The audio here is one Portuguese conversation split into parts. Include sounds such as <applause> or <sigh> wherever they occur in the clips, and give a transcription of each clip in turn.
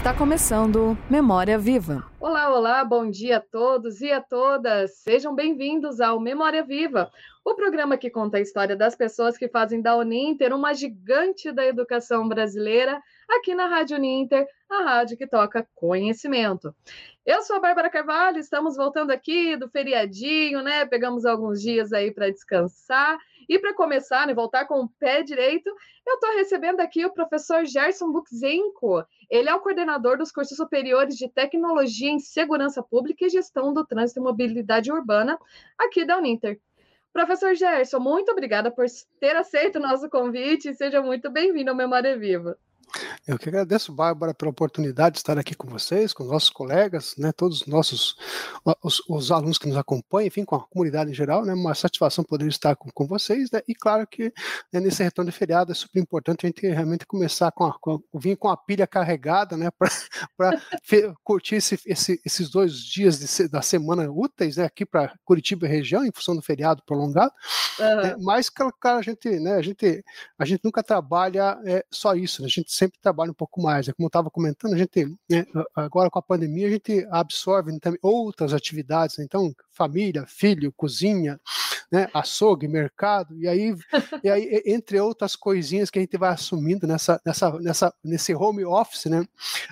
Está começando Memória Viva. Olá, olá, bom dia a todos e a todas. Sejam bem-vindos ao Memória Viva, o programa que conta a história das pessoas que fazem da Uninter uma gigante da educação brasileira, aqui na Rádio Uninter, a rádio que toca conhecimento. Eu sou a Bárbara Carvalho, estamos voltando aqui do feriadinho, né? Pegamos alguns dias aí para descansar. E para começar, né, voltar com o pé direito, eu estou recebendo aqui o professor Gerson Buxenko. Ele é o coordenador dos cursos superiores de Tecnologia em Segurança Pública e Gestão do Trânsito e Mobilidade Urbana aqui da Uninter. Professor Gerson, muito obrigada por ter aceito o nosso convite e seja muito bem-vindo ao Memória Viva. Eu que agradeço, Bárbara, pela oportunidade de estar aqui com vocês, com nossos colegas, né, todos os nossos os, os, alunos que nos acompanham, enfim, com a comunidade em geral, né, uma satisfação poder estar com, com vocês, né, e claro que né, nesse retorno de feriado é super importante a gente realmente começar com a, com vir com a pilha carregada, né, <laughs> para curtir esse, esse, esses dois dias de, da semana úteis, né, aqui para Curitiba e região, em função do feriado prolongado, uhum. né, mas, claro, a gente, né, a gente, a gente nunca trabalha é, só isso, né, a gente sempre trabalha um pouco mais. É como eu estava comentando, a gente, né, agora com a pandemia, a gente absorve também outras atividades, né, então, família, filho, cozinha, né, açougue, mercado, e aí, e aí, entre outras coisinhas que a gente vai assumindo nessa, nessa, nessa, nesse home office, né,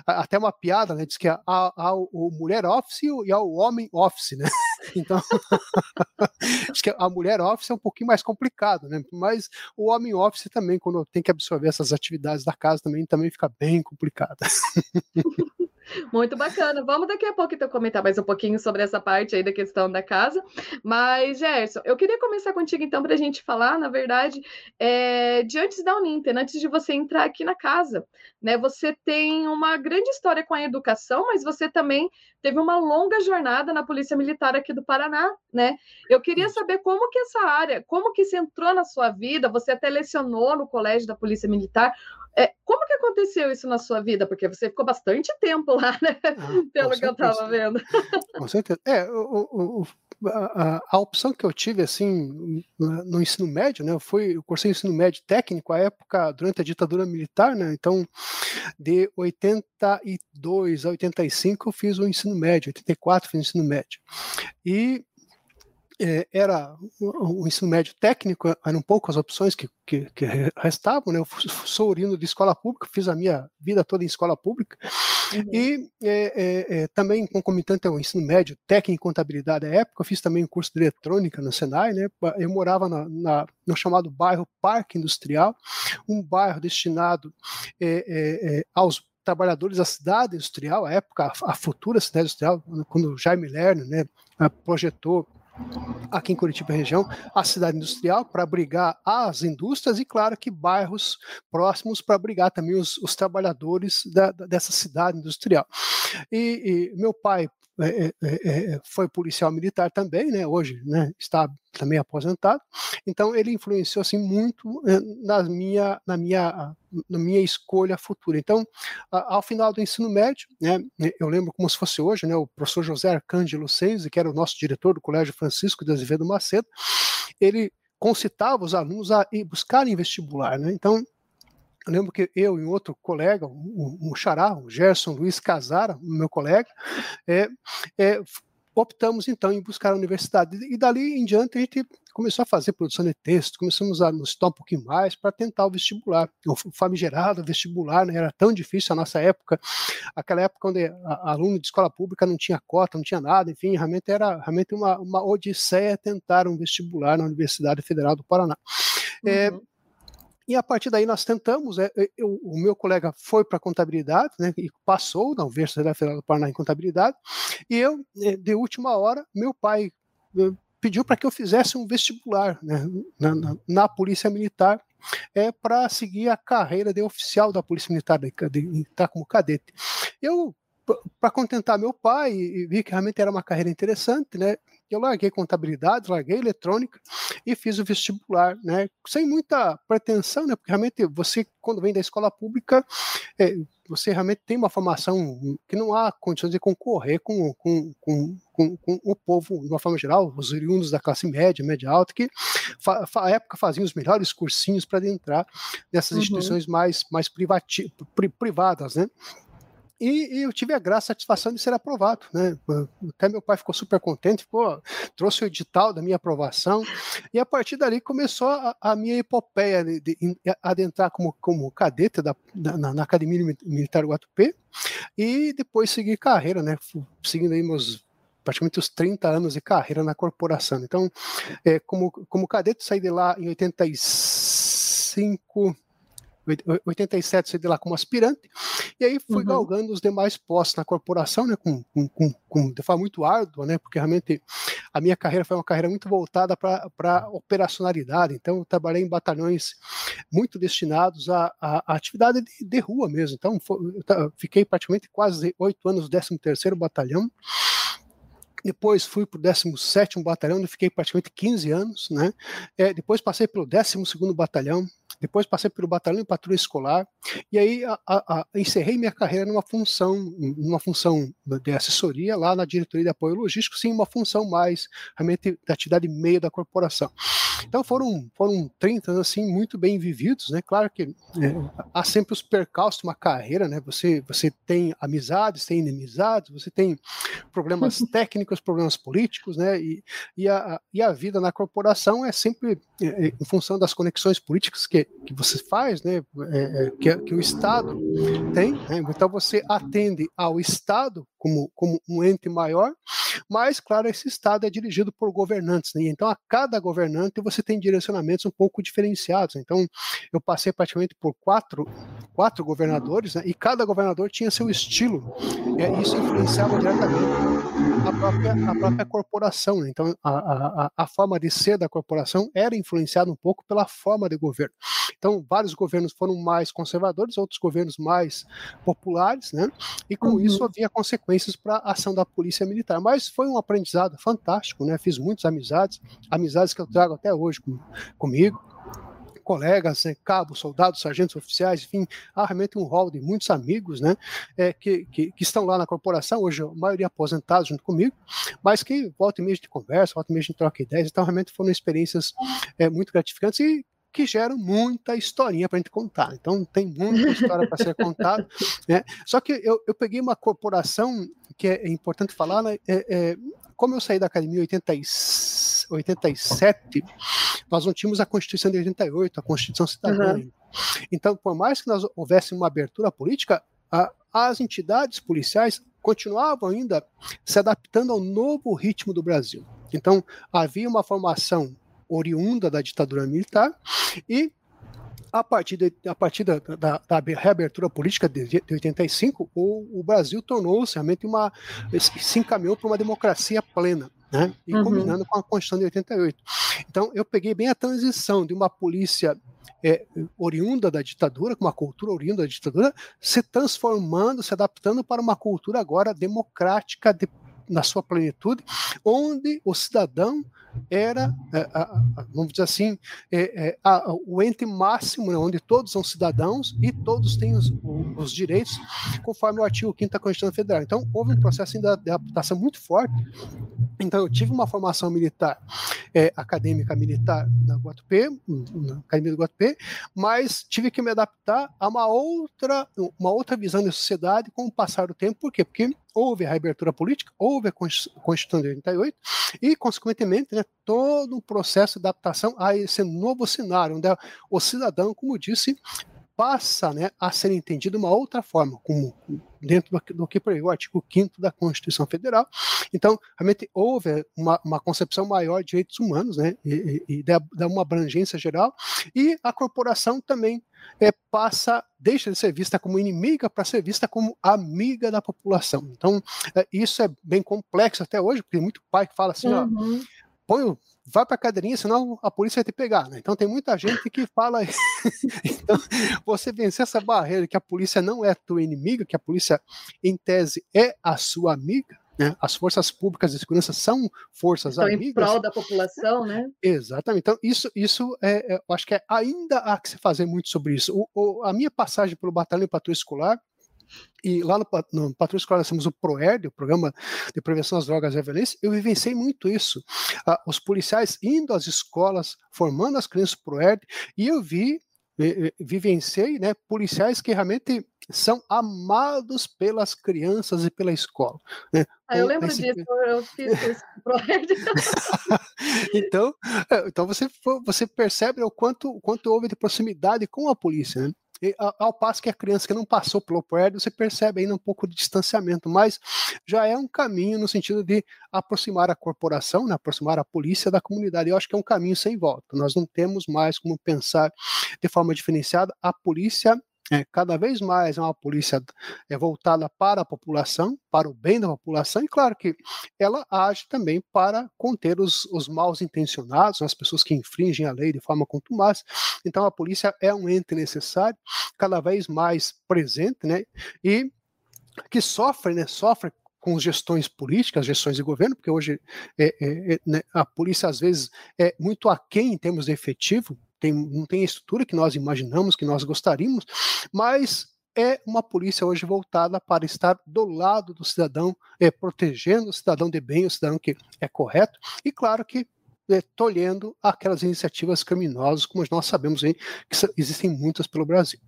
até uma piada, né, diz que há, há o mulher office e há o homem office, né, <laughs> então, <laughs> acho que a mulher office é um pouquinho mais complicado, né, mas o homem office também, quando tem que absorver essas atividades da casa, também, também fica bem complicado. <laughs> Muito bacana. Vamos daqui a pouco então comentar mais um pouquinho sobre essa parte aí da questão da casa. Mas, Gerson, eu queria começar contigo então para a gente falar, na verdade, é, de antes da Uninter, antes de você entrar aqui na casa. Né? Você tem uma grande história com a educação, mas você também teve uma longa jornada na Polícia Militar aqui do Paraná, né? Eu queria saber como que essa área, como que isso entrou na sua vida, você até lecionou no colégio da Polícia Militar. É, como que aconteceu isso na sua vida? Porque você ficou bastante tempo lá, né? Ah, <laughs> Pelo que eu estava vendo. Com certeza. É, o, o, a, a, opção que eu tive, assim, no ensino médio, né? Eu fui, eu cursei ensino médio técnico, à época, durante a ditadura militar, né? Então, de 82 a 85 eu fiz o ensino médio, 84 fiz o ensino médio. E era o, ensino médio técnico, eram poucas opções que, que, que restavam, né? Eu sou oriundo de escola pública, fiz a minha vida toda em escola pública, uhum. e é, é, também concomitante ao ensino médio técnico em contabilidade à época, eu fiz também um curso de eletrônica no Senai, né? Eu morava na, na no chamado bairro Parque Industrial, um bairro destinado aos trabalhadores da cidade industrial, à época, a, futura cidade industrial, quando Jaime Lerner né, projetou aqui em Curitiba região, a cidade industrial para abrigar as indústrias e, claro, que bairros próximos para abrigar também os, os trabalhadores da, dessa cidade industrial. E, e meu pai é, é, é, é, foi policial militar também, né? Hoje, né? Está também aposentado. Então ele influenciou assim muito é, na minha na minha na minha escolha futura. Então, ao final do ensino médio, né? Eu lembro como se fosse hoje, né? O professor José Arcângelo Seis, que era o nosso diretor do Colégio Francisco de Azevedo Macedo, ele concitava os alunos a buscarem vestibular, né? Então eu lembro que eu e outro colega, um, um xará, o Gerson Luiz Casara, meu colega, é, é, optamos então em buscar a universidade. E dali em diante a gente começou a fazer produção de texto, começamos a nos estudar um pouquinho mais para tentar o vestibular. O famigerado vestibular né, era tão difícil a nossa época, aquela época onde aluno de escola pública não tinha cota, não tinha nada, enfim, realmente era realmente uma, uma odisseia tentar um vestibular na Universidade Federal do Paraná. É, uhum. É, e a partir daí nós tentamos, é, eu, o meu colega foi para contabilidade, né, e passou na Universidade Federal do Paraná em contabilidade, e eu, é, de última hora, meu pai é, pediu para que eu fizesse um vestibular né, na, na, na Polícia Militar é para seguir a carreira de oficial da Polícia Militar, estar como cadete. Eu, para contentar meu pai, vi que realmente era uma carreira interessante, né? Eu larguei contabilidade, larguei eletrônica e fiz o vestibular, né? Sem muita pretensão, né? Porque realmente você, quando vem da escola pública, é, você realmente tem uma formação que não há condições de concorrer com, com, com, com, com o povo, de uma forma geral, os oriundos da classe média, média alta, que à época faziam os melhores cursinhos para entrar nessas uhum. instituições mais, mais privati, pri, privadas, né? E, e, eu tive a graça, a satisfação de ser aprovado, né? Até meu pai ficou super contente, ficou, trouxe o edital da minha aprovação, e a partir dali começou a, a minha epopeia de, de, de, adentrar como, como cadete da, na, na Academia Militar Guatupê, e depois seguir carreira, né? Seguindo aí meus praticamente os 30 anos de carreira na corporação. Então, é, como, como cadete, saí de lá em 85, 87 saí de lá como aspirante, e aí fui uhum. galgando os demais postos na corporação, né, com, com, com, com, de forma muito árdua, né, porque realmente a minha carreira foi uma carreira muito voltada para operacionalidade, então eu trabalhei em batalhões muito destinados à, à, à atividade de, de, rua mesmo, então foi, eu fiquei praticamente quase oito anos no 13º Batalhão, depois fui para o 17º Batalhão, onde fiquei praticamente 15 anos, né? É, depois passei pelo 12º Batalhão, depois passei pelo batalhão de patrulha escolar e aí a, a, a, encerrei minha carreira numa função, numa função de assessoria lá na diretoria de apoio logístico, sim, uma função mais realmente da atividade meio da corporação. Então foram foram 30 anos assim muito bem vividos, né? Claro que é, há sempre os percalços de uma carreira, né? Você você tem amizades, tem inimizades, você tem problemas <laughs> técnicos, problemas políticos, né? E, e, a, e a vida na corporação é sempre é, é, em função das conexões políticas que que você faz, né, é, é, que, que, o Estado tem, né, então você atende ao Estado como, como um ente maior, mas, claro, esse Estado é dirigido por governantes, né, então a cada governante você tem direcionamentos um pouco diferenciados, então eu passei praticamente por quatro, quatro governadores, né, e cada governador tinha seu estilo, e isso influenciava diretamente a própria, a própria corporação, né, então a, a, a forma de ser da corporação era influenciada um pouco pela forma de governo. Então, vários governos foram mais conservadores, outros governos mais populares, né? E com uhum. isso havia consequências para a ação da polícia militar. Mas foi um aprendizado fantástico, né? Fiz muitas amizades, amizades que eu trago até hoje com, comigo colegas, né, cabos, soldados, sargentos, oficiais, enfim, há realmente um rol de muitos amigos, né, é, que, que, que, estão lá na corporação, hoje a maioria aposentados junto comigo, mas que volta e meia de conversa, volta e meia de troca ideias, então realmente foram experiências é, muito gratificantes e que geram muita historinha para a gente contar. Então, tem muita história para ser contada. Né? Só que eu, eu peguei uma corporação que é, é importante falar, né? é, é, como eu saí da academia em 87, nós não tínhamos a Constituição de 88, a Constituição Cidadã. Uhum. Então, por mais que nós houvesse uma abertura política, a, as entidades policiais continuavam ainda se adaptando ao novo ritmo do Brasil. Então, havia uma formação oriunda da ditadura militar, e a partir, de, a partir da, da, da, reabertura política de, de 85, o, o Brasil tornou-se realmente uma. se encaminhou para uma democracia plena. Né? E uhum. combinando com a Constituição de 88. Então, eu peguei bem a transição de uma polícia é, oriunda da ditadura, com uma cultura oriunda da ditadura, se transformando, se adaptando para uma cultura agora democrática, de, na sua plenitude, onde o cidadão era, é, vamos dizer assim, é, é, o ente máximo, né, onde todos são cidadãos e todos têm os, os direitos, conforme o artigo 5 da Constituição Federal. Então, houve um processo de adaptação muito forte. Então, eu tive uma formação militar, é, acadêmica militar na Guatupê, na Academia do Guatupê, mas tive que me adaptar a uma outra, uma outra visão da sociedade com o passar do tempo. Por quê? Porque houve a reabertura política, houve a Constituição de 88 e, consequentemente, né, todo um processo de adaptação a esse novo cenário, onde o cidadão, como disse, passa né, a ser entendido de uma outra forma, como dentro do, que prevê o artigo 5 da Constituição Federal. Então, realmente houve uma, uma concepção maior de direitos humanos, né, e, e, e dá uma abrangência geral, e a corporação também é, passa, deixa de ser vista como inimiga para ser vista como amiga da população. Então, é, isso é bem complexo até hoje, porque tem muito pai que fala assim, uhum. ó, põe o vai para a cadeirinha, senão a polícia vai te pegar. Né? Então tem muita gente que fala. <laughs> então, você vencer essa barreira que a polícia não é tua inimiga, que a polícia, em tese, é a sua amiga. Né? As forças públicas de segurança são forças então, amigas. em prol da população, né? Exatamente. Então, isso, isso é, é, eu acho que é, ainda há que se fazer muito sobre isso. O, o, a minha passagem pelo Batalhão de Patrulha Escolar e lá no, no Patrulha Escolar nós temos o PROERD, o Programa de Prevenção às Drogas e à Violência, eu vivenciei muito isso. Ah, os policiais indo às escolas, formando as crianças PROERD, e eu vi, vivenciei né, policiais que realmente são amados pelas crianças e pela escola. Né? Ah, eu lembro esse... disso, eu fiz esse <laughs> projeto. <laughs> então, é, então você, você percebe o quanto, o quanto houve de proximidade com a polícia. Né? Ao passo que a criança que não passou pelo prédio, você percebe ainda um pouco de distanciamento, mas já é um caminho no sentido de aproximar a corporação, né, aproximar a polícia da comunidade. Eu acho que é um caminho sem volta. Nós não temos mais como pensar de forma diferenciada a polícia é, cada vez mais é uma polícia é, voltada para a população, para o bem da população, e claro que ela age também para conter os, os maus intencionados, as pessoas que infringem a lei de forma contumaz. Então a polícia é um ente necessário, cada vez mais presente, né? E que sofre, né? Sofre com gestões políticas, gestões de governo, porque hoje é, é, é, né, a polícia às vezes é muito aquém em termos de efetivo, tem, não tem a estrutura que nós imaginamos, que nós gostaríamos, mas é uma polícia hoje voltada para estar do lado do cidadão, é, protegendo o cidadão de bem, o cidadão que é correto, e claro que é, tolhendo aquelas iniciativas criminosas, como nós sabemos aí, que existem muitas pelo Brasil.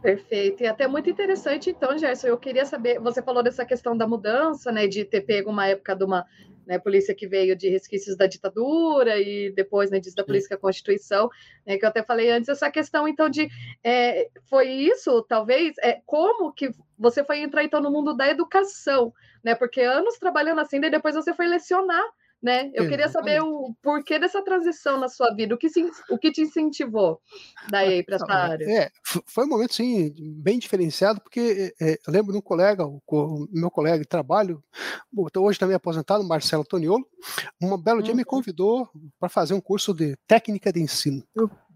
Perfeito. E até muito interessante, então, Gerson, eu queria saber, você falou dessa questão da mudança, né, de ter pego uma época de uma né, polícia que veio de resquícios da ditadura e depois, né, disso da polícia a Constituição, né, que eu até falei antes, essa questão, então, de, é, foi isso, talvez, é, como que você foi entrar, então, no mundo da educação, né, porque anos trabalhando assim, daí depois você foi lecionar, né? Eu queria saber o porquê dessa transição na sua vida, o que, se, o que te incentivou daí para essa área? É, foi um momento, sim, bem diferenciado, porque é, eu lembro de um colega, o, o, meu colega de trabalho, hoje também aposentado, Marcelo Toniolo, um belo dia me uhum. convidou para fazer um curso de técnica de ensino.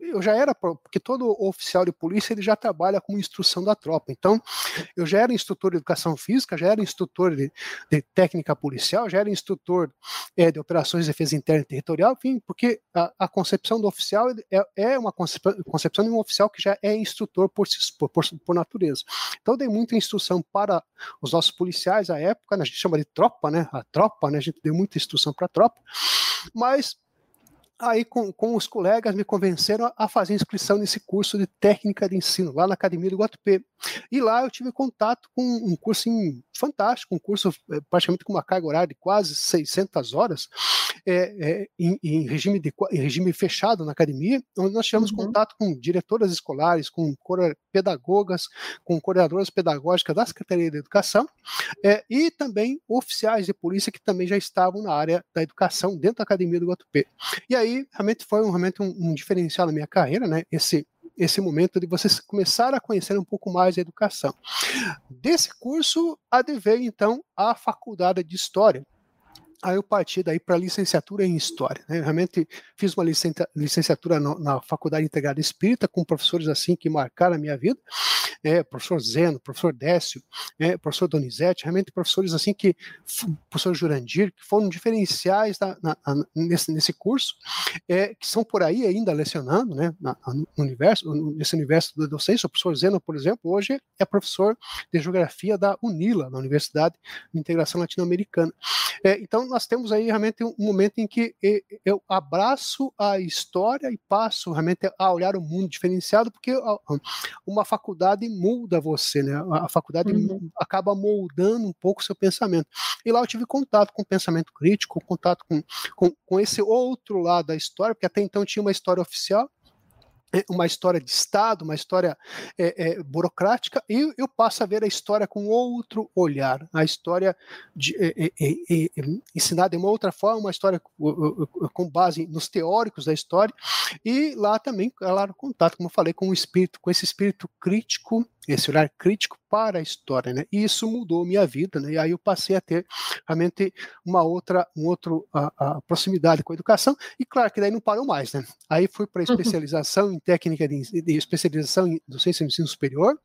Eu já era, porque todo oficial de polícia ele já trabalha com instrução da tropa. Então, eu já era instrutor de educação física, já era instrutor de, de técnica policial, já era instrutor é, de operações de defesa interna e territorial, enfim, porque a, a concepção do oficial é, é uma concepção, concepção, de um oficial que já é instrutor por, por, por, natureza. Então, dei muita instrução para os nossos policiais à época, né, a gente chama de tropa, né? A tropa, né? A gente deu muita instrução para a tropa, mas aí com, com os colegas me convenceram a fazer inscrição nesse curso de técnica de ensino lá na Academia do Guatupê. E lá eu tive contato com um curso fantástico, um curso eh, praticamente com uma carga horária de quase 600 horas, é, é, em, em, regime de, em regime fechado na academia, onde nós tivemos uhum. contato com diretoras escolares, com pedagogas, com coordenadoras pedagógicas da Secretaria de Educação, é, e também oficiais de polícia que também já estavam na área da educação dentro da Academia do Guatupê. E aí, realmente foi um, realmente um, um diferencial na minha carreira, né? Esse esse momento de vocês começar a conhecer um pouco mais a educação. Desse curso adveio então a faculdade de História. Aí eu parti daí para licenciatura em História. Né? Realmente fiz uma licenciatura na Faculdade Integrada Espírita com professores assim que marcaram a minha vida é, professor Zeno, professor Décio, é, professor Donizete, realmente professores assim que, professor Jurandir, que foram diferenciais na, na, nesse, nesse curso, é, que são por aí ainda lecionando, né, na, no universo, nesse universo da docência. O professor Zeno, por exemplo, hoje é professor de Geografia da UNILA, na Universidade de Integração Latino-Americana. É, então, nós temos aí realmente um momento em que eu abraço a história e passo realmente a olhar o mundo diferenciado, porque uma faculdade muda você, né? A faculdade uhum. acaba moldando um pouco o seu pensamento. E lá eu tive contato com o pensamento crítico, contato com, com, com esse outro lado da história, porque até então tinha uma história oficial, uma história de Estado, uma história é, é, burocrática, e eu passo a ver a história com outro olhar, a história de, é, é, é ensinada de uma outra forma, uma história com base nos teóricos da história, e lá também, claro, contato, como eu falei, com o espírito, com esse espírito crítico esse olhar crítico para a história, né? E isso mudou minha vida, né? E aí eu passei a ter realmente uma outra, um outro a, a proximidade com a educação e claro que daí não parou mais, né? Aí fui para especialização em técnica de, de, especialização em docência de ensino superior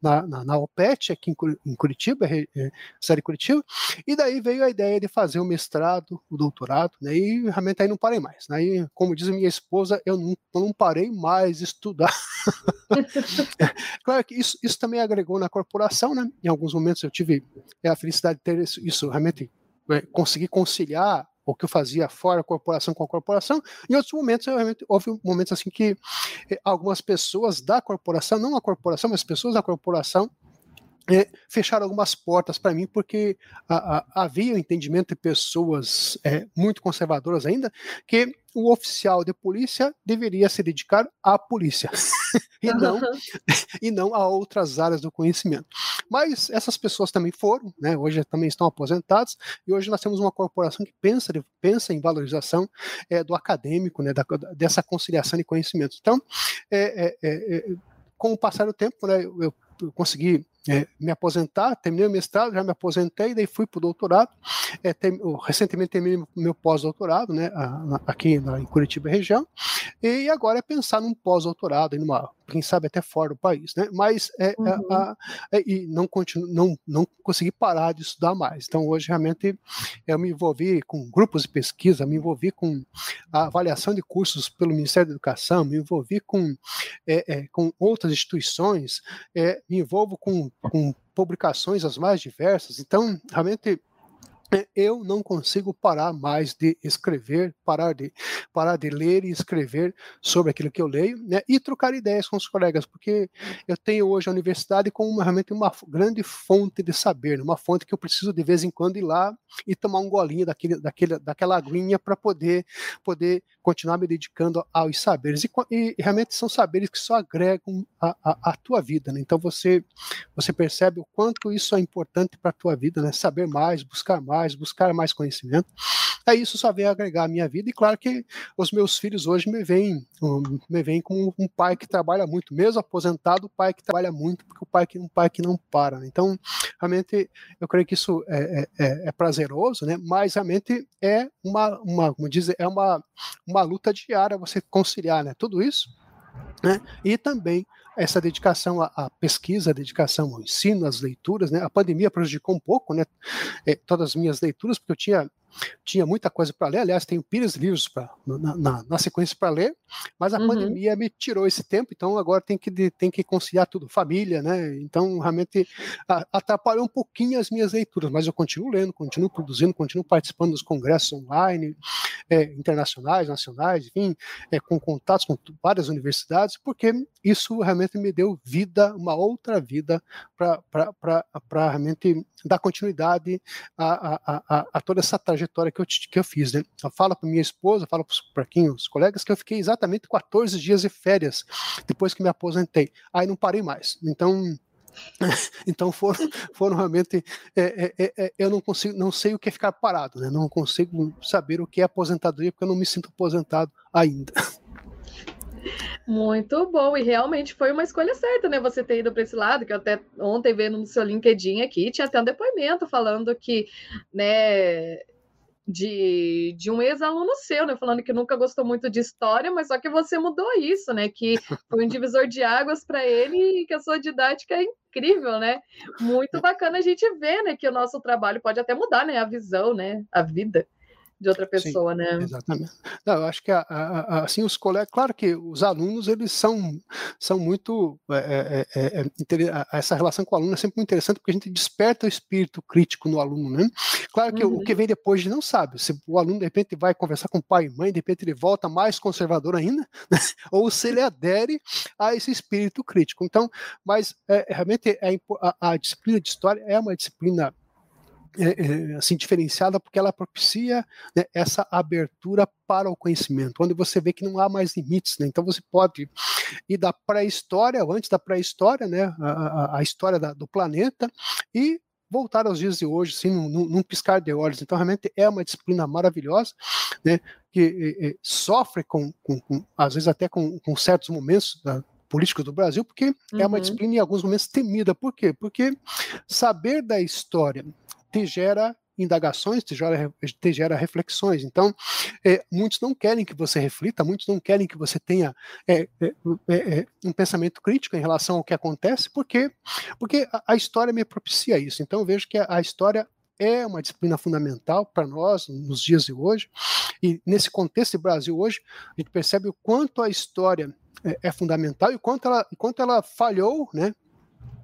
na, na, na OPET aqui em, Curitiba, é, é, cidade de Curitiba, e daí veio a ideia de fazer o mestrado, o doutorado, né? E realmente aí não parei mais. Né? Aí, como diz minha esposa, eu não, eu não parei mais de estudar. <laughs> claro que isso, isso também agregou na corporação, né? Em alguns momentos eu tive é, a felicidade de ter isso, isso realmente é, conseguir conciliar o que eu fazia fora a corporação com a corporação. Em outros momentos, realmente, houve momentos assim que eh, algumas pessoas da corporação, não a corporação, mas pessoas da corporação, é, fecharam algumas portas para mim, porque a, a, havia o entendimento de pessoas é, muito conservadoras ainda, que o oficial de polícia deveria se dedicar à polícia <laughs> e, não, <laughs> e não a outras áreas do conhecimento. Mas essas pessoas também foram, né, hoje também estão aposentadas, e hoje nós temos uma corporação que pensa, pensa em valorização é, do acadêmico, né, da, dessa conciliação de conhecimentos. Então, é, é, é, com o passar do tempo, né, eu, eu consegui é, me aposentar, terminei o mestrado, já me aposentei, daí fui para o doutorado. É, tem, recentemente terminei meu pós-doutorado, né, aqui na, em Curitiba região, e agora é pensar num pós-doutorado, quem sabe até fora do país, né? Mas é, é uhum. a, é, e não continuo, não, não consegui parar de estudar mais. Então hoje realmente eu me envolvi com grupos de pesquisa, me envolvi com a avaliação de cursos pelo Ministério da Educação, me envolvi com, é, é com outras instituições, é, me envolvo com com publicações as mais diversas. Então, realmente eu não consigo parar mais de escrever, parar de, parar de ler e escrever sobre aquilo que eu leio, né, e trocar ideias com os colegas, porque eu tenho hoje a universidade como realmente uma grande fonte de saber, uma fonte que eu preciso de vez em quando ir lá e tomar um golinho daquele, daquele, daquela aguinha para poder, poder continuar me dedicando aos saberes. E, e, realmente são saberes que só agregam a, a, a tua vida. Né? Então você, você percebe o quanto isso é importante para a tua vida, né? saber mais, buscar mais mais, buscar mais conhecimento. É isso só vem agregar a minha vida, e claro que os meus filhos hoje me veem, me veem como um pai que trabalha muito, mesmo aposentado, o pai que trabalha muito, porque o pai que um pai que não para. Né? Então, realmente, eu creio que isso é, é, é, é prazeroso, né? mas realmente é uma, uma como diz, é uma, uma luta diária você conciliar né? tudo isso né? E também essa dedicação à, à, pesquisa, a dedicação ao ensino, às leituras, né? A pandemia prejudicou um pouco, né? É, todas as minhas leituras, porque eu tinha tinha muita coisa para ler, aliás, tenho de livros pra, na, na, na sequência para ler, mas a uhum. pandemia me tirou esse tempo, então agora tem que, tem que conciliar tudo, família, né? Então, realmente atrapalhou um pouquinho as minhas leituras, mas eu continuo lendo, continuo produzindo, continuo participando dos congressos online, é, internacionais, nacionais, enfim, é, com contatos com várias universidades, porque isso realmente me deu vida, uma outra vida, para realmente dar continuidade a, a, a, a toda essa trajetória trajetória que eu, que eu fiz. Né? Eu falo para minha esposa, falo para quem os colegas que eu fiquei exatamente 14 dias de férias depois que me aposentei. Aí não parei mais. Então <laughs> então foram, foram realmente é, é, é, é, eu não consigo não sei o que é ficar parado né não consigo saber o que é aposentadoria porque eu não me sinto aposentado ainda Muito bom, e realmente foi uma escolha certa, né? Você ter ido para esse lado, que eu até ontem vendo no seu LinkedIn aqui, tinha até um depoimento falando que, né, de, de um ex-aluno seu, né? Falando que nunca gostou muito de história, mas só que você mudou isso, né? Que foi um divisor de águas para ele e que a sua didática é incrível, né? Muito bacana a gente ver, né? Que o nosso trabalho pode até mudar, né? A visão, né? A vida de outra pessoa, Sim, né? Exatamente. Não, eu acho que a, a, a, assim os colegas, claro que os alunos eles são são muito é, é, é, é essa relação com o aluno é sempre muito interessante porque a gente desperta o espírito crítico no aluno, né? Claro que uhum. o que vem depois a gente não sabe. Se o aluno de repente vai conversar com o pai e mãe, de repente ele volta mais conservador ainda, né? <laughs> ou se ele adere a esse espírito crítico. Então, mas é, realmente a disciplina de história é uma disciplina é, é, assim diferenciada porque ela propicia né, essa abertura para o conhecimento, onde você vê que não há mais limites, né? então você pode ir da pré-história, ou antes da pré-história, né, a, a, história da, do planeta, e voltar aos dias de hoje, assim, num, num, piscar de olhos. Então, realmente é uma disciplina maravilhosa, né, que é, sofre com, com, com, às vezes até com, com certos momentos da, políticos do Brasil, porque uhum. é uma uhum. disciplina em alguns momentos temida. Por quê? Porque saber da história te gera indagações, te gera, te gera reflexões. Então, é, muitos não querem que você reflita, muitos não querem que você tenha é, é, é, é um pensamento crítico em relação ao que acontece, porque, porque a, a história me propicia isso. Então, eu vejo que a, a história é uma disciplina fundamental para nós nos dias de hoje, e nesse contexto de Brasil hoje, a gente percebe o quanto a história é, é fundamental e quanto ela, quanto ela falhou, né?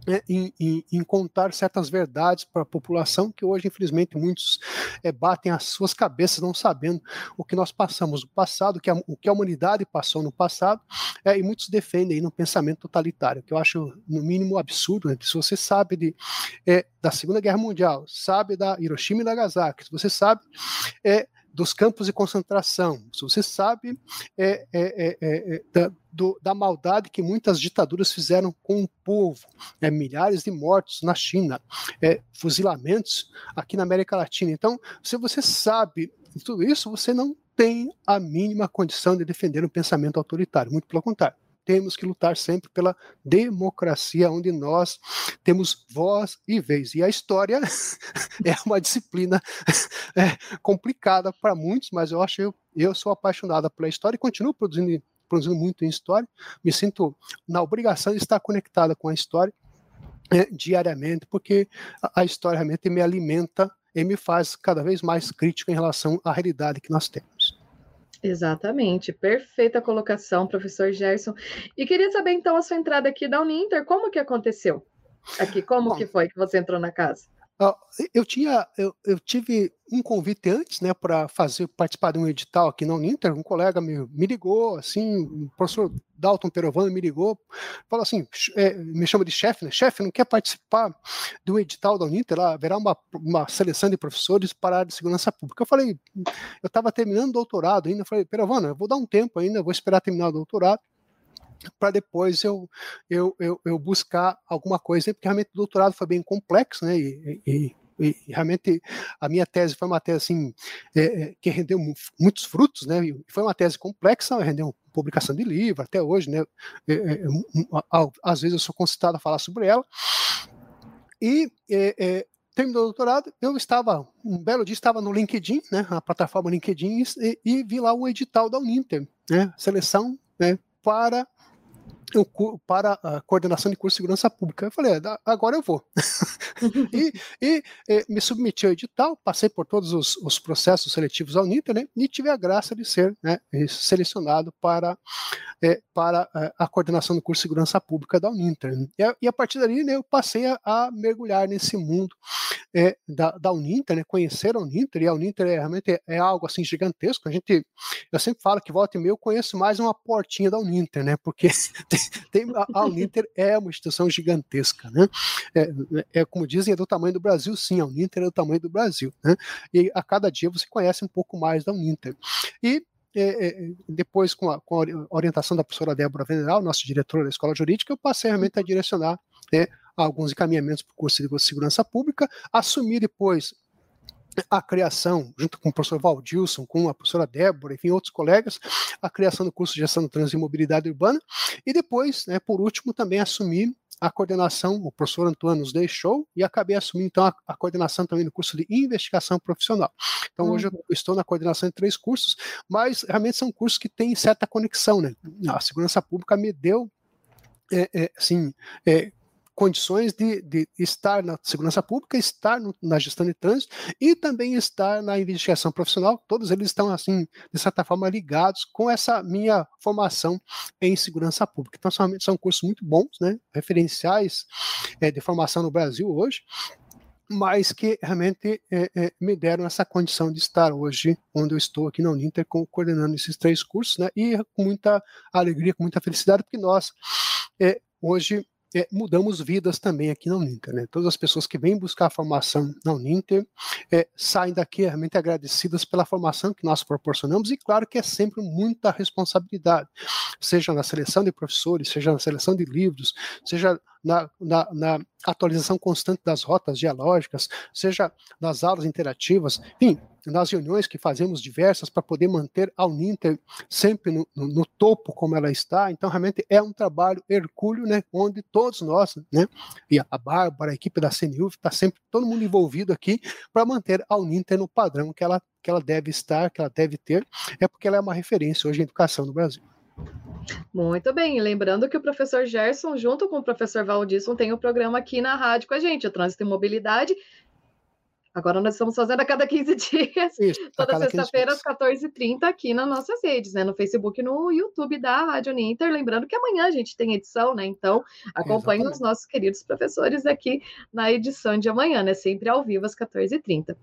Né, em, em, em, contar certas verdades para a população que hoje, infelizmente, muitos é, batem as suas cabeças não sabendo o que nós passamos no passado, o que a, o que a humanidade passou no passado, é, e muitos defendem aí no pensamento totalitário, que eu acho, no mínimo, absurdo. Né? Se você sabe de, é, da Segunda Guerra Mundial, sabe da Hiroshima e Nagasaki, se você sabe é, dos campos de concentração, se você sabe é, é, é, é, é da, do, da, maldade que muitas ditaduras fizeram com o povo, né, milhares de mortos na China, é, fuzilamentos aqui na América Latina. Então, se você sabe de tudo isso, você não tem a mínima condição de defender um pensamento autoritário, muito pelo contrário temos que lutar sempre pela democracia, onde nós temos voz e vez. E a história <laughs> é uma disciplina <laughs> é, complicada para muitos, mas eu acho eu, eu sou apaixonada pela história e continuo produzindo, produzindo muito em história. Me sinto na obrigação de estar conectada com a história é, diariamente, porque a, a história realmente me alimenta e me faz cada vez mais crítico em relação à realidade que nós temos. Exatamente, perfeita colocação, professor Gerson. E queria saber então a sua entrada aqui da Uninter, como que aconteceu? Aqui, como Bom, que foi que você entrou na casa? Eu tinha, eu, eu tive um convite antes, né, para fazer participar de um edital aqui na Uninter. Um colega me, me ligou, assim, o professor Dalton Perovano me ligou, falou assim, é, me chama de chefe, né? Chefe, não quer participar do edital da Uninter? Lá haverá uma, uma seleção de professores para a área de segurança pública. Eu falei, eu estava terminando o doutorado ainda, falei, Perovano, eu vou dar um tempo ainda, vou esperar terminar o doutorado para depois eu, eu, eu, eu, buscar alguma coisa, porque realmente o doutorado foi bem complexo, né? E, e, e realmente a minha tese foi uma tese assim, é, é que rendeu muitos frutos, né? Foi uma tese complexa, rendeu publicação de livro até hoje, né? É, é, é às vezes eu sou consultado a falar sobre ela. E é, terminou o doutorado, eu estava, um belo dia, estava no LinkedIn, né, a plataforma LinkedIn, e, e vi lá o edital da Uninter, né, seleção né, para para a coordenação de curso de segurança pública. Eu falei, é, agora eu vou. <laughs> e, e, e, me submeti ao edital, passei por todos os, os processos seletivos ao Uninter, né, e tive a graça de ser né, selecionado para, é, para a coordenação do curso de segurança pública da Uninter. E a, e a partir dali né, eu passei a, a mergulhar nesse mundo é, da, da Uninter, né, conhecer a Uninter, e a Uninter é, realmente é, é, algo assim gigantesco. A gente, eu sempre falo que volta e meia eu conheço mais uma portinha da Uninter, né, porque <laughs> tem, tem, a, a Uninter é uma instituição gigantesca, né, é, é, como dizem, é do tamanho do Brasil, sim, a Uninter é do tamanho do Brasil, né, e a cada dia você conhece um pouco mais da Uninter. E é, é, depois, com a, com a, orientação da professora Débora Veneral, nossa diretora da Escola Jurídica, eu passei realmente a direcionar né, alguns encaminhamentos para o curso de segurança pública, assumi depois a criação, junto com o professor Valdilson, com a professora Débora, enfim, outros colegas, a criação do curso de gestão do trânsito e mobilidade urbana, e depois, né, por último, também assumi a coordenação, o professor Antônio nos deixou, e acabei assumindo então a, a coordenação também do curso de investigação profissional. Então uhum. hoje eu estou na coordenação de três cursos, mas realmente são cursos que têm certa conexão, né? A segurança pública me deu é, é, assim, é, condições de, de estar na segurança pública, estar no, na gestão de trânsito e também estar na investigação profissional. Todos eles estão, assim, de certa forma, ligados com essa minha formação em segurança pública. Então, são, são cursos muito bons, né, referenciais é, de formação no Brasil hoje, mas que realmente é, é, me deram essa condição de estar hoje onde eu estou aqui na Uninter, coordenando esses três cursos, né, e com muita alegria, com muita felicidade, porque nós é, hoje é, mudamos vidas também aqui na Uninter. Né? Todas as pessoas que vêm buscar a formação na Uninter é, saem daqui realmente agradecidas pela formação que nós proporcionamos, e claro que é sempre muita responsabilidade, seja na seleção de professores, seja na seleção de livros, seja na, na, na, atualização constante das rotas dialógicas, seja nas aulas interativas, enfim, nas reuniões que fazemos diversas para poder manter a Uninter sempre no, no, no, topo como ela está. Então, realmente é um trabalho hercúleo, né, onde todos nós, né, e a Bárbara, a equipe da CNU, está sempre todo mundo envolvido aqui para manter a Uninter no padrão que ela, que ela deve estar, que ela deve ter, é porque ela é uma referência hoje em educação no Brasil. Muito bem, lembrando que o professor Gerson, junto com o professor Valdisson, tem o um programa aqui na rádio com a gente, o Trânsito e Mobilidade, Agora nós estamos fazendo a cada 15 <laughs> dias, Isso, toda sexta-feira às 14h30 aqui nas nossas redes, né? No Facebook e no YouTube da Rádio Uninter. Lembrando que amanhã a gente tem edição, né? Então acompanhe os nossos queridos professores aqui na edição de amanhã, né? Sempre ao vivo às 14h30.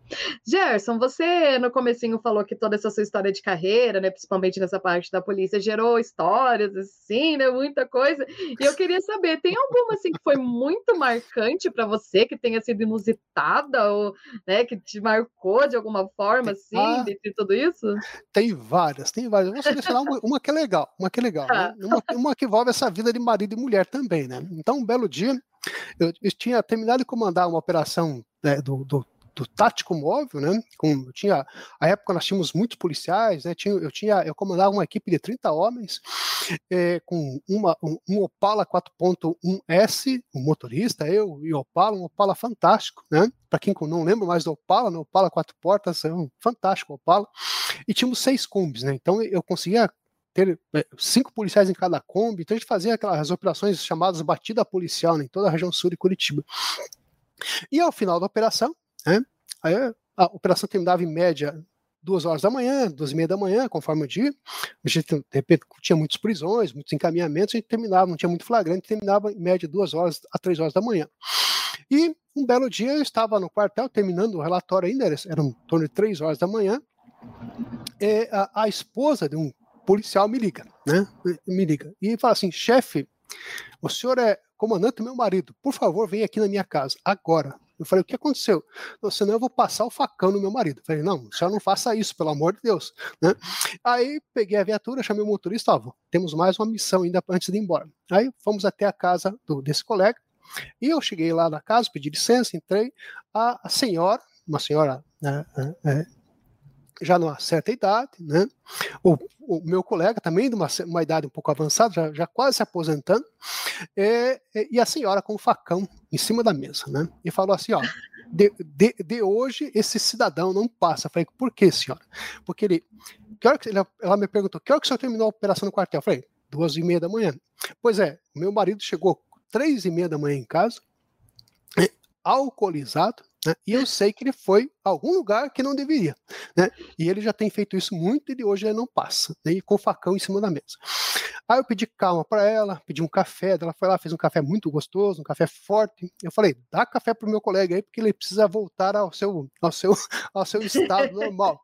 Gerson, você no comecinho falou que toda essa sua história de carreira, né? Principalmente nessa parte da polícia, gerou histórias, assim, né? Muita coisa. E eu queria saber, tem alguma assim que foi muito marcante para você, que tenha sido inusitada ou né, que te marcou de alguma forma, assim, ah, dentre tudo isso? Tem várias, tem várias. vou selecionar uma, uma, que é legal, uma que é legal, né? uma, uma, que envolve essa vida de marido e mulher também, né? Então, um belo dia, eu, eu tinha terminado de comandar uma operação né, do, do do tático móvel, né? Com, tinha, a época nós tínhamos muitos policiais, né? Tinha, eu tinha, eu comandava uma equipe de 30 homens, é, com uma, um, um Opala 4.1S, o um motorista, eu e Opala, um Opala fantástico, né? Para quem não lembra mais do Opala, no né? Opala quatro portas, é um fantástico Opala. E tínhamos seis combis, né? Então eu conseguia ter é, cinco policiais em cada Kombi, então a gente fazia aquelas operações chamadas batida policial né, em toda a região sul de Curitiba. E ao final da operação, né? Aí a operação terminava em média duas horas da manhã, duas e meia da manhã, conforme o dia. A gente, de repente, tinha muitas prisões, muitos encaminhamentos, a gente terminava, não tinha muito flagrante, terminava em média duas horas a três horas da manhã. E um belo dia eu estava no quartel, terminando o relatório ainda, era, era em torno de três horas da manhã, e a, a esposa de um policial me liga, né? Me liga. E fala assim, chefe, o senhor é comandante do meu marido, por favor, vem aqui na minha casa, agora. Eu falei, o que aconteceu? Não, senão eu vou passar o facão no meu marido. Eu falei, não, senhor não faça isso, pelo amor de Deus. Né? Aí peguei a viatura, chamei o motorista, ó, temos mais uma missão ainda antes de ir embora. Aí fomos até a casa do, desse colega, e eu cheguei lá na casa, pedi licença, entrei, a, a senhora, uma senhora né, é, já numa certa idade, né? O, o meu colega também de uma, uma idade um pouco avançada, já, já quase se aposentando, é, é, e a senhora com o facão em cima da mesa, né? E falou assim, ó, de, de, de hoje esse cidadão não passa. Eu falei, por que, senhora? Porque ele, que hora que ela, ela me perguntou, que hora que o senhor terminou a operação no quartel? Eu falei, duas e meia da manhã. Pois é, meu marido chegou três e meia da manhã em casa, é, alcoolizado, né? E eu sei que ele foi a algum lugar que não deveria. Né? E ele já tem feito isso muito e hoje ele não passa, né? e com o facão em cima da mesa. Aí eu pedi calma para ela, pedi um café, ela foi lá, fez um café muito gostoso, um café forte. Eu falei, dá café pro meu colega aí, porque ele precisa voltar ao seu, ao seu, <laughs> ao seu estado normal.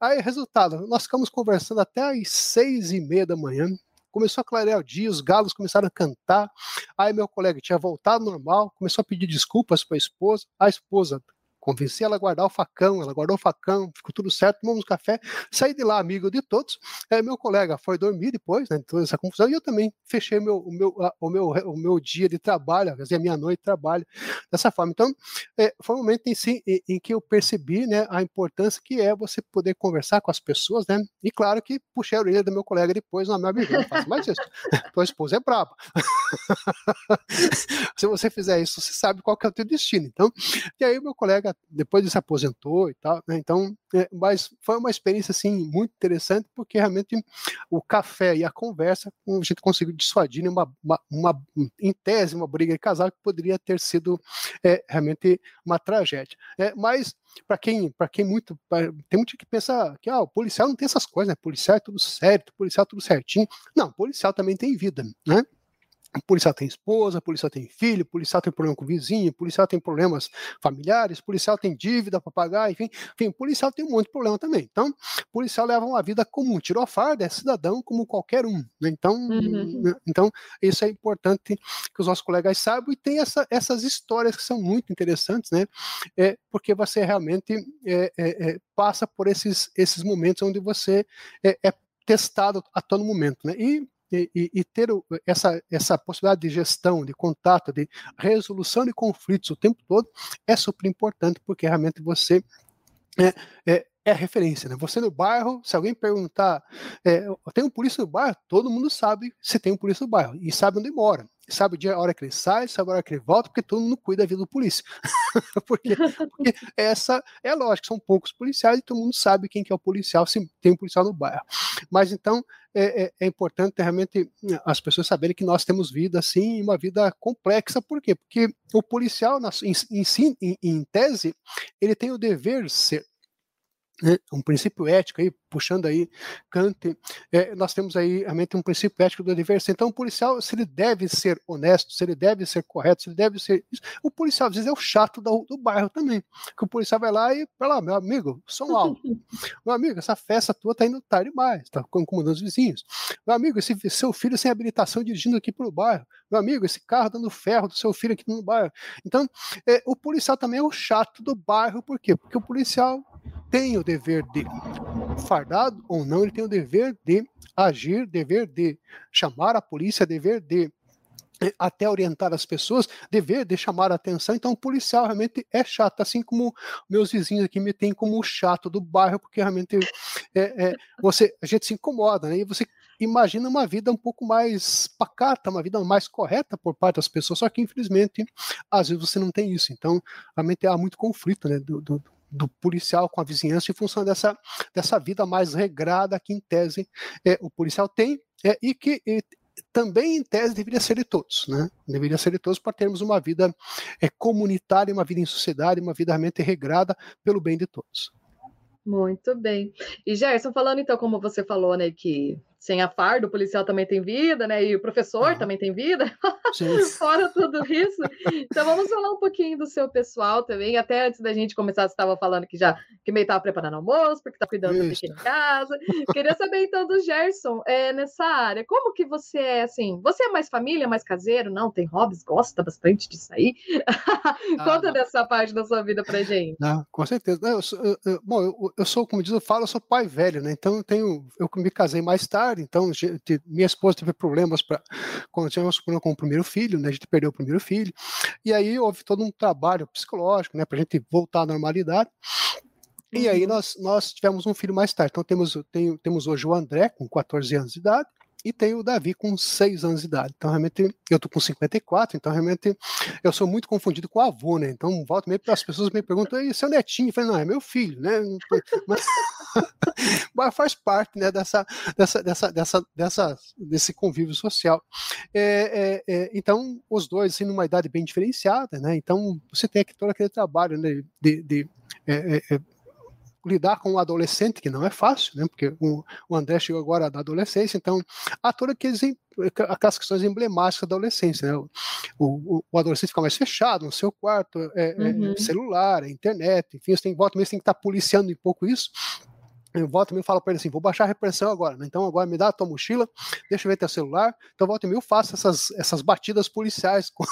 Aí, resultado, nós ficamos conversando até às seis e meia da manhã, começou a clarear o dia, os galos começaram a cantar. Aí meu colega tinha voltado normal, começou a pedir desculpas para a esposa. A esposa Convenci ela a guardar o facão, ela guardou o facão, ficou tudo certo, tomamos café, saí de lá amigo de todos. É, meu colega foi dormir depois, né, toda essa confusão, e eu também fechei meu, o, meu, o, meu, o meu dia de trabalho, quer dizer, a minha noite de trabalho dessa forma. Então, é, foi um momento em, si, em, em, que eu percebi né, a importância que é você poder conversar com as pessoas, né? E claro que puxei a orelha do meu colega depois, meu amigo, não faço mais isso. <laughs> Tua esposa é braba. <laughs> Se você fizer isso, você sabe qual que é o teu destino. Então, e aí meu colega depois ele se aposentou e tal, né? Então, é, mas foi uma experiência assim muito interessante porque realmente o café e a conversa a gente conseguiu dissuadir né, uma, uma, uma em tese uma briga de casal que poderia ter sido é, realmente uma tragédia. É, mas para quem para quem muito pra, tem muito que pensar que ah, o policial não tem essas coisas, né? Policial é tudo certo, policial é tudo certinho. Não, policial também tem vida, né? Policial tem esposa, policial tem filho, policial tem problema com o vizinho, policial tem problemas familiares, policial tem dívida para pagar, enfim, enfim, policial tem um monte de problema também. Então, policial leva uma vida comum, tirou a farda, é cidadão como qualquer um. Né? Então, uhum. Né? então, isso é importante que os nossos colegas saibam e tem essa, essas histórias que são muito interessantes, né? É, porque você realmente é, é, é, passa por esses, esses momentos onde você é, é testado a todo momento, né? E e, e, e, ter essa, essa possibilidade de gestão, de contato, de resolução de conflitos o tempo todo é super importante, porque realmente você é, é, é referência, né? Você no bairro, se alguém perguntar, é, tem um polícia no bairro, todo mundo sabe se tem um polícia no bairro e sabe onde mora sabe dia, a hora que ele sai, sabe a hora que ele volta, porque todo mundo cuida da vida do polícia. <laughs> porque, porque, essa é a lógica, são poucos policiais e todo mundo sabe quem que é o policial, se tem um policial no bairro. Mas então é, é, é importante realmente as pessoas saberem que nós temos vida assim, uma vida complexa, por quê? Porque o policial, em, em, em, tese, ele tem o dever de ser né, um princípio ético aí, puxando aí Kant, é, nós temos aí realmente um princípio ético do dever ser. Então, o policial, se ele deve ser honesto, se ele deve ser correto, se ele deve ser. O policial, às vezes, é o chato do, do bairro também. Que o policial vai lá e fala: lá, meu amigo, som alto. <laughs> meu amigo, essa festa tua tá indo tarde demais, tá incomodando os vizinhos. Meu amigo, esse seu filho sem habilitação dirigindo aqui pro bairro. Meu amigo, esse carro dando ferro do seu filho aqui no bairro. Então, é, o policial também é o chato do bairro, por quê? Porque o policial tem o dever de, fardado ou não, ele tem o dever de agir, dever de chamar a polícia, dever de eh, até orientar as pessoas, dever de chamar a atenção. Então, o policial realmente é chato, assim como meus vizinhos aqui me têm como o chato do bairro, porque realmente é, é, você, a gente se incomoda, né? E você imagina uma vida um pouco mais pacata, uma vida mais correta por parte das pessoas, só que infelizmente, às vezes você não tem isso. Então, realmente há muito conflito, né? Do, do, do policial com a vizinhança em função dessa, dessa vida mais regrada que, em tese, é, o policial tem é, e que e, também, em tese, deveria ser de todos. Né? Deveria ser de todos para termos uma vida é, comunitária, uma vida em sociedade, uma vida realmente regrada pelo bem de todos. Muito bem. E Gerson, falando então, como você falou, né, que sem a farda, o policial também tem vida, né? E o professor uhum. também tem vida, <laughs> fora tudo isso. Então vamos falar um pouquinho do seu pessoal também. Até antes da gente começar, você estava falando que já que meio estava preparando almoço, porque está cuidando isso. do pequeno em casa. Queria saber então do Gerson, é, nessa área, como que você é assim? Você é mais família, mais caseiro? Não, tem hobbies, gosta bastante de sair? <laughs> Ah, Conta não. dessa parte da sua vida pra gente. Não, com certeza. Eu eu, eu, bom, eu, eu, sou, como diz, eu falo, eu sou pai velho, né? Então eu tenho, eu me casei mais tarde então minha esposa teve problemas para quando tivemos problema com o primeiro filho, né? A gente perdeu o primeiro filho, e aí houve todo um trabalho psicológico, né? Para a gente voltar à normalidade. E aí uhum. nós, nós tivemos um filho mais tarde. Então temos, tem, temos hoje o André, com 14 anos de idade, e tem o Davi com 6 anos de idade. Então, realmente, eu tô com 54, então realmente eu sou muito confundido com o avô, né? Então, volta meio as pessoas me perguntam, e seu netinho? Eu falei, não, é meu filho, né? <laughs> Mas, mas faz parte, né, dessa, dessa, dessa, dessa, dessa, desse convívio social. É, é, é, então, os dois, assim, numa idade bem diferenciada, né? Então, você tem aqui todo aquele trabalho, né, de, de é, é, é lidar com um adolescente, que não é fácil, né? Porque o, o André chegou agora da adolescência, então há todas aquelas, aquelas questões emblemáticas da adolescência, né? O, o, o adolescente fica mais fechado no seu quarto, é, é uhum. é celular, é internet, enfim, você tem volta mesmo tem que estar policiando um pouco isso eu volto e me falo para ele assim, vou baixar a repressão agora, né? então agora me dá a tua mochila, deixa eu ver teu celular, então volta e eu faço essas, essas batidas policiais <laughs> com,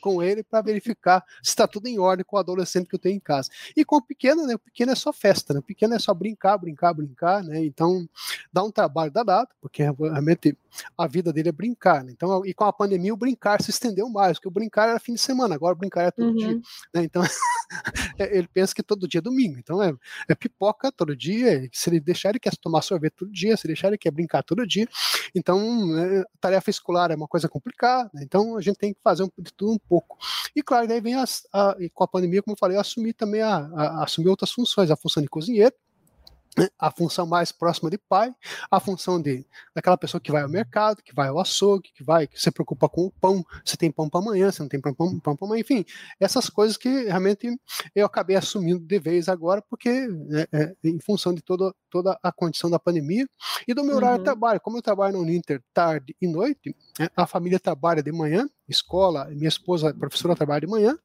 com ele para verificar se está tudo em ordem com o adolescente que eu tenho em casa. E com o pequeno, né, o pequeno é só festa, né? o pequeno é só brincar, brincar, brincar, né? então dá um trabalho danado, porque realmente a vida dele é brincar, né? então, e com a pandemia o brincar se estendeu mais, porque o brincar era fim de semana, agora o brincar é todo uhum. dia, né? então <laughs> ele pensa que todo dia é domingo, então é, é pipoca todo dia, se ele deixar, ele quer tomar sorvete todo dia, se deixar, ele quer brincar todo dia. Então, né, tarefa escolar é uma coisa complicada, né? então a gente tem que fazer um, de tudo um pouco. E claro, daí vem as, a, com a pandemia, como eu falei, eu assumi também a, a, assumir outras funções, a função de cozinheiro, a função mais próxima de pai, a função de daquela pessoa que vai ao mercado, que vai ao açougue, que vai, que se preocupa com o pão, se tem pão para amanhã, se não tem pão, pão, pão para amanhã, enfim, essas coisas que realmente eu acabei assumindo de vez agora, porque é, é, em função de toda, toda a condição da pandemia e do meu horário uhum. de trabalho, como eu trabalho no Uninter tarde e noite, né, a família trabalha de manhã, escola, minha esposa, professora, trabalha de manhã,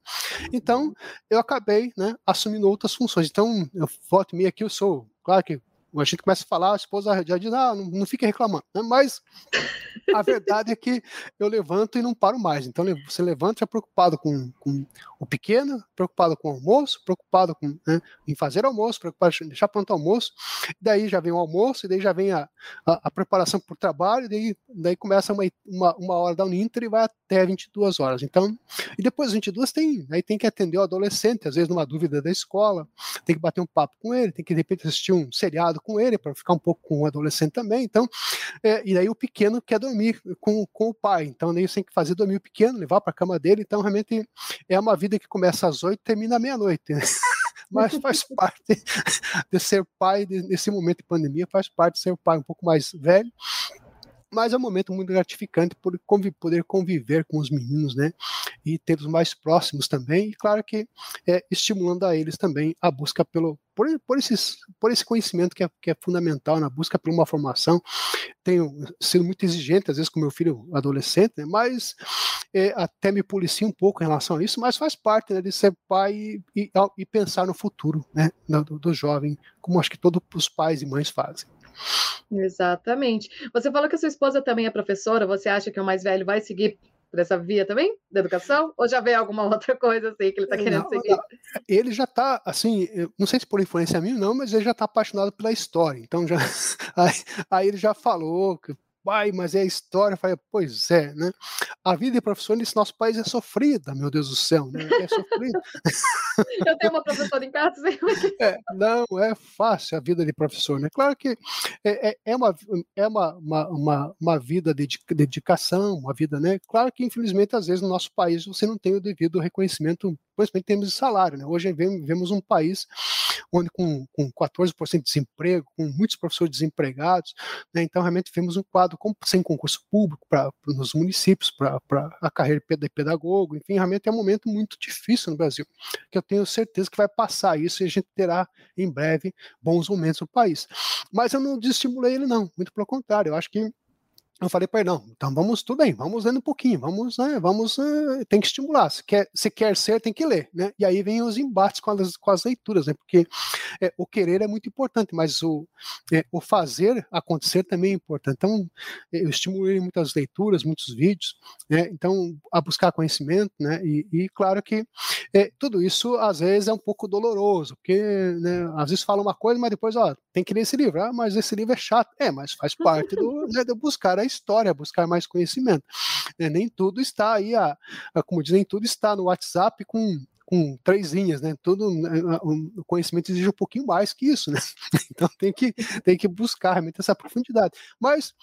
então eu acabei né, assumindo outras funções. Então, eu volto e meia aqui, eu sou Claro que A gente começa a falar, a esposa já diz, ah, não, não fique reclamando. Né? Mas a verdade é que eu levanto e não paro mais. Então você levanta já preocupado com, com o pequeno, preocupado com o almoço, preocupado com, né, em fazer almoço, preocupado em deixar pronto o almoço. Daí já vem o almoço, e daí já vem a, a, a preparação para o trabalho, e daí, daí começa uma, uma, uma hora da Uninter e vai até 22 horas. Então, e depois das 22 tem, aí tem que atender o adolescente, às vezes numa dúvida da escola, tem que bater um papo com ele, tem que de repente assistir um seriado com ele para ficar um pouco com o adolescente também. Então, é, e daí o pequeno quer dormir com, com o pai. Então, daí você tem que fazer dormir o pequeno, levar para a cama dele. Então, realmente é uma vida que começa às 8 e termina à meia-noite. Né? <laughs> Mas faz <laughs> parte de ser pai nesse momento de pandemia, faz parte de ser pai um pouco mais velho mas é um momento muito gratificante por poder conviver com os meninos, né, e tê-los mais próximos também, e claro que é, estimulando a eles também a busca pelo por, por, esses, por esse conhecimento que é, que é fundamental na busca por uma formação. Tenho sido muito exigente, às vezes, com meu filho adolescente, né, mas é, até me policio um pouco em relação a isso, mas faz parte né, de ser pai e, e, e pensar no futuro né, do, do jovem, como acho que todos os pais e mães fazem. Exatamente. Você falou que a sua esposa também é professora, você acha que o mais velho vai seguir por essa via também, da educação? Ou já vem alguma <laughs> outra coisa assim que ele está querendo não, seguir? Ele já está, assim, não sei se por influência minha, não, mas ele já está apaixonado pela história. Então já <laughs> aí, aí ele já falou que pai, mas é a história. Eu falei, pois é, né? A vida de professor nesse nosso país é sofrida, meu Deus do céu, né? É sofrida. <laughs> Eu tenho uma professora em casa. <laughs> É, não é fácil a vida de professor, né? Claro que é, é, é uma, é uma, uma, uma, uma vida de dedicação, uma vida, né? Claro que, infelizmente, às vezes no nosso país você não tem o devido reconhecimento principalmente em termos de salário. Né? Hoje vemos um país onde com, com 14% de desemprego, com muitos professores desempregados, né? então realmente vemos um quadro com, sem concurso público para nos municípios, para a carreira de pedagogo, enfim, realmente é um momento muito difícil no Brasil, que eu tenho certeza que vai passar isso e a gente terá em breve bons momentos no país. Mas eu não desestimulei ele não, muito pelo contrário, eu acho que eu falei para ele, não, então vamos, tudo bem, vamos lendo um pouquinho, vamos, né, vamos, uh, tem que estimular, se quer, se quer ser, tem que ler, né, e aí vem os embates com as, com as leituras, né, porque é, o querer é muito importante, mas o, é, o fazer acontecer também é importante, então eu estimulei muitas leituras, muitos vídeos, né, então a buscar conhecimento, né, e, e claro que é, tudo isso às vezes é um pouco doloroso, porque, né, às vezes fala uma coisa, mas depois, ó, tem que ler esse livro, ah, mas esse livro é chato, é, mas faz <laughs> parte do, né, de buscar a história, buscar mais conhecimento. É, nem tudo está aí, a, a, como dizem, tudo está no WhatsApp com com três linhas, né? Todo né, o conhecimento exige um pouquinho mais que isso, né? <laughs> Então tem que tem que buscar realmente essa profundidade. Mas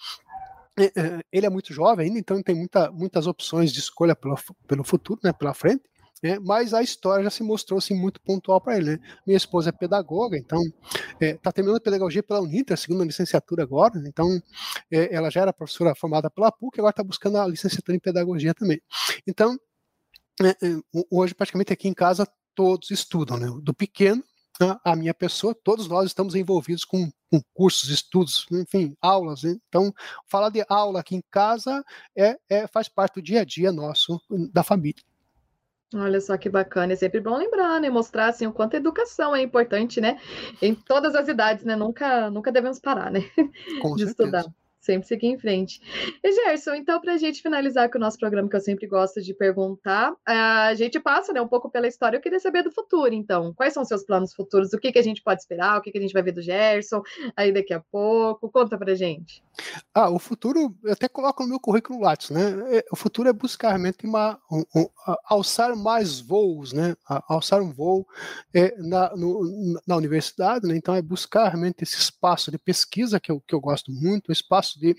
é, é, ele é muito jovem ainda, então tem muita, muitas opções de escolha pelo, pelo futuro, né? Pela frente. É, mas a história já se mostrou assim, muito pontual para ele. Né? Minha esposa é pedagoga, então está é, tá terminando pedagogia pela Uninter, a segunda licenciatura agora, né? então é, ela já era professora formada pela PUC, agora está buscando a licenciatura em pedagogia também. Então, é, é, hoje praticamente aqui em casa todos estudam, né? do pequeno a minha pessoa, todos nós estamos envolvidos com, com cursos, estudos, enfim, aulas. Né? Então, falar de aula aqui em casa é, é, faz parte do dia a dia nosso, da família. Olha só que bacana, é sempre bom lembrar, né? Mostrar assim o quanto a educação é importante, né? Em todas as idades, né? Nunca, nunca devemos parar, né? Com de certeza. estudar sempre seguir em frente. E Gerson, então, para a gente finalizar com o nosso programa, que eu sempre gosto de perguntar, a gente passa né, um pouco pela história. Eu queria saber do futuro, então. Quais são os seus planos futuros? O que, que a gente pode esperar? O que, que a gente vai ver do Gerson aí daqui a pouco? Conta para gente. Ah, o futuro, eu até coloco no meu currículo Lattes, né? É, o futuro é buscar realmente uma, um, um, alçar mais voos, né? Alçar um voo é, na, no, na universidade, né? Então, é buscar realmente esse espaço de pesquisa que eu, que eu gosto muito, espaço de,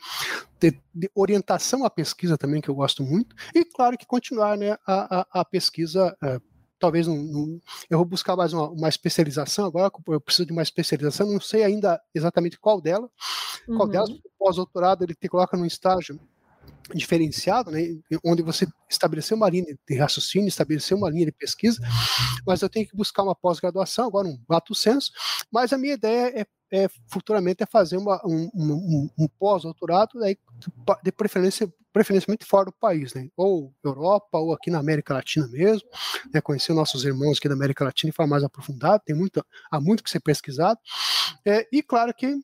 de, de, orientação à pesquisa também, que eu gosto muito, e claro que continuar né, a, a, a pesquisa. É, talvez eu vou buscar mais uma, uma, especialização agora, eu preciso de uma especialização, não sei ainda exatamente qual dela, qual uhum. delas, pós-doutorado ele te coloca num estágio diferenciado, né, onde você estabeleceu uma linha de raciocínio, estabeleceu uma linha de pesquisa, mas eu tenho que buscar uma pós-graduação, agora um lato senso, mas a minha ideia é, é futuramente é fazer uma, um, um, um pós-doutorado, de preferência preferencialmente fora do país, né? ou Europa, ou aqui na América Latina mesmo, né? conhecer nossos irmãos aqui da América Latina e falar mais aprofundado, tem muito, há muito que ser pesquisado, é, e claro que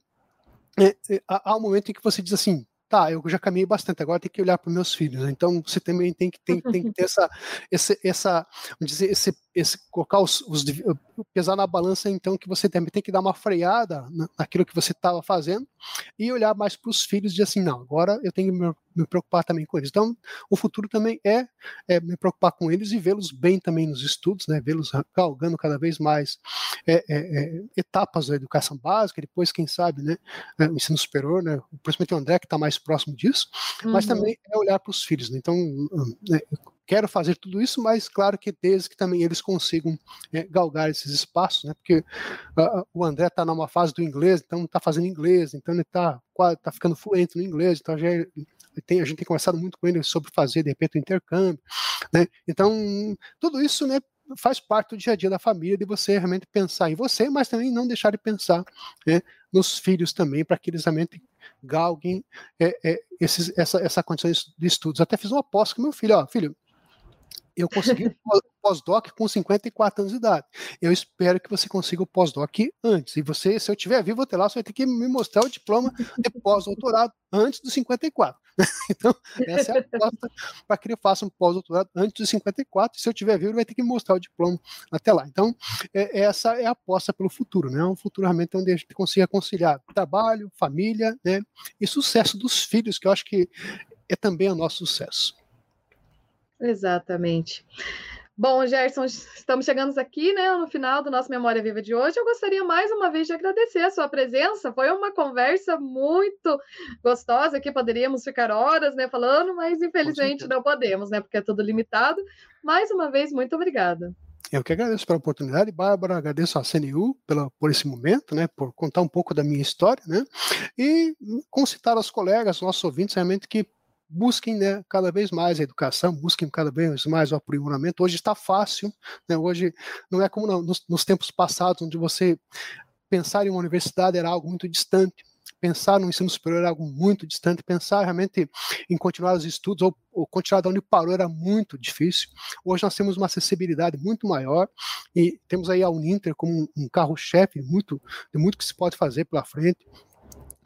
é, é, há um momento em que você diz assim, tá, eu já caminhei bastante, agora tem que olhar para meus filhos. Né? Então você também tem que, tem, tem que ter essa, esse, essa, dizer, esse, esse colocar os, os, pesar na balança, então que você também tem que dar uma freada naquilo que você estava fazendo e olhar mais para os filhos e dizer assim, não, agora eu tenho que me, me, preocupar também com eles. Então o futuro também é, é me preocupar com eles e vê-los bem também nos estudos, né? Vê-los galgando cada vez mais é, é, é etapas da educação básica, depois quem sabe, né? É, o ensino superior, né? Principalmente o André que está mais próximo disso, uhum. mas também é olhar para os filhos. Né? Então né, quero fazer tudo isso, mas claro que desde que também eles consigam é, galgar esses espaços, né? Porque uh, o André está numa fase do inglês, então está fazendo inglês, então ele está tá ficando fluente no inglês, então já é, tem, a gente tem conversado muito com ele sobre fazer de repente o intercâmbio, né? Então tudo isso, né? faz parte do dia a dia da família de você realmente pensar em você, mas também não deixar de pensar né, nos filhos também, para que eles realmente galguem é, é, esses, essa, essa condição de estudos. Até fiz uma aposta com meu filho, ó, filho, eu consegui o pós-doc com 54 anos de idade. Eu espero que você consiga o pós-doc antes. E você, se eu estiver vivo até lá, você vai ter que me mostrar o diploma de pós-doutorado antes dos 54. <laughs> então, essa é a aposta para que ele faça um pós-doutorado antes dos 54. E se eu estiver vivo, ele vai ter que me mostrar o diploma até lá. Então, é, essa é a aposta pelo futuro, né? Um futuro realmente onde a gente consiga conciliar trabalho, família, né? E sucesso dos filhos, que eu acho que é também o nosso sucesso. Exatamente. Bom, Gerson, estamos chegando aqui né, no final do nosso Memória Viva de hoje. Eu gostaria mais uma vez de agradecer a sua presença. Foi uma conversa muito gostosa que poderíamos ficar horas né, falando, mas infelizmente não podemos, né? Porque é tudo limitado. Mais uma vez, muito obrigada. Eu que agradeço pela oportunidade, Bárbara, agradeço à CNU pela, por esse momento, né, por contar um pouco da minha história, né, e concitar aos colegas, nossos ouvintes, realmente que busquem né, cada vez mais a educação, busquem cada vez mais o aprimoramento. Hoje está fácil, né, hoje não é como nos, nos tempos passados, onde você pensar em uma universidade era algo muito distante, pensar no ensino superior era algo muito distante, pensar realmente em continuar os estudos ou, ou, continuar de onde parou era muito difícil. Hoje nós temos uma acessibilidade muito maior e temos aí a Uninter como um, carro-chefe muito, de muito que se pode fazer pela frente.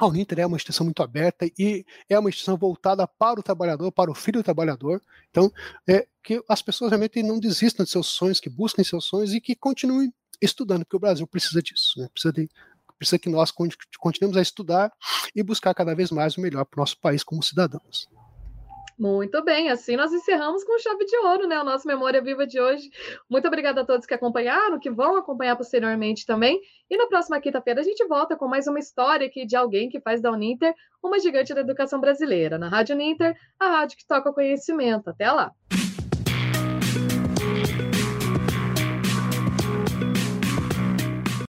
A Uninter é uma instituição muito aberta e é uma instituição voltada para o trabalhador, para o filho do trabalhador. Então, é que as pessoas realmente não desistam de seus sonhos, que busquem seus sonhos e que continuem estudando, porque o Brasil precisa disso, né? precisa, de, precisa que nós continuemos a estudar e buscar cada vez mais o melhor para o nosso país como cidadãos. Muito bem, assim nós encerramos com chave de ouro, né? O nosso Memória Viva de hoje. Muito obrigada a todos que acompanharam, que vão acompanhar posteriormente também. E na próxima quinta-feira a gente volta com mais uma história aqui de alguém que faz da Uninter uma gigante da educação brasileira. Na Rádio Uninter, a rádio que toca o conhecimento. Até lá!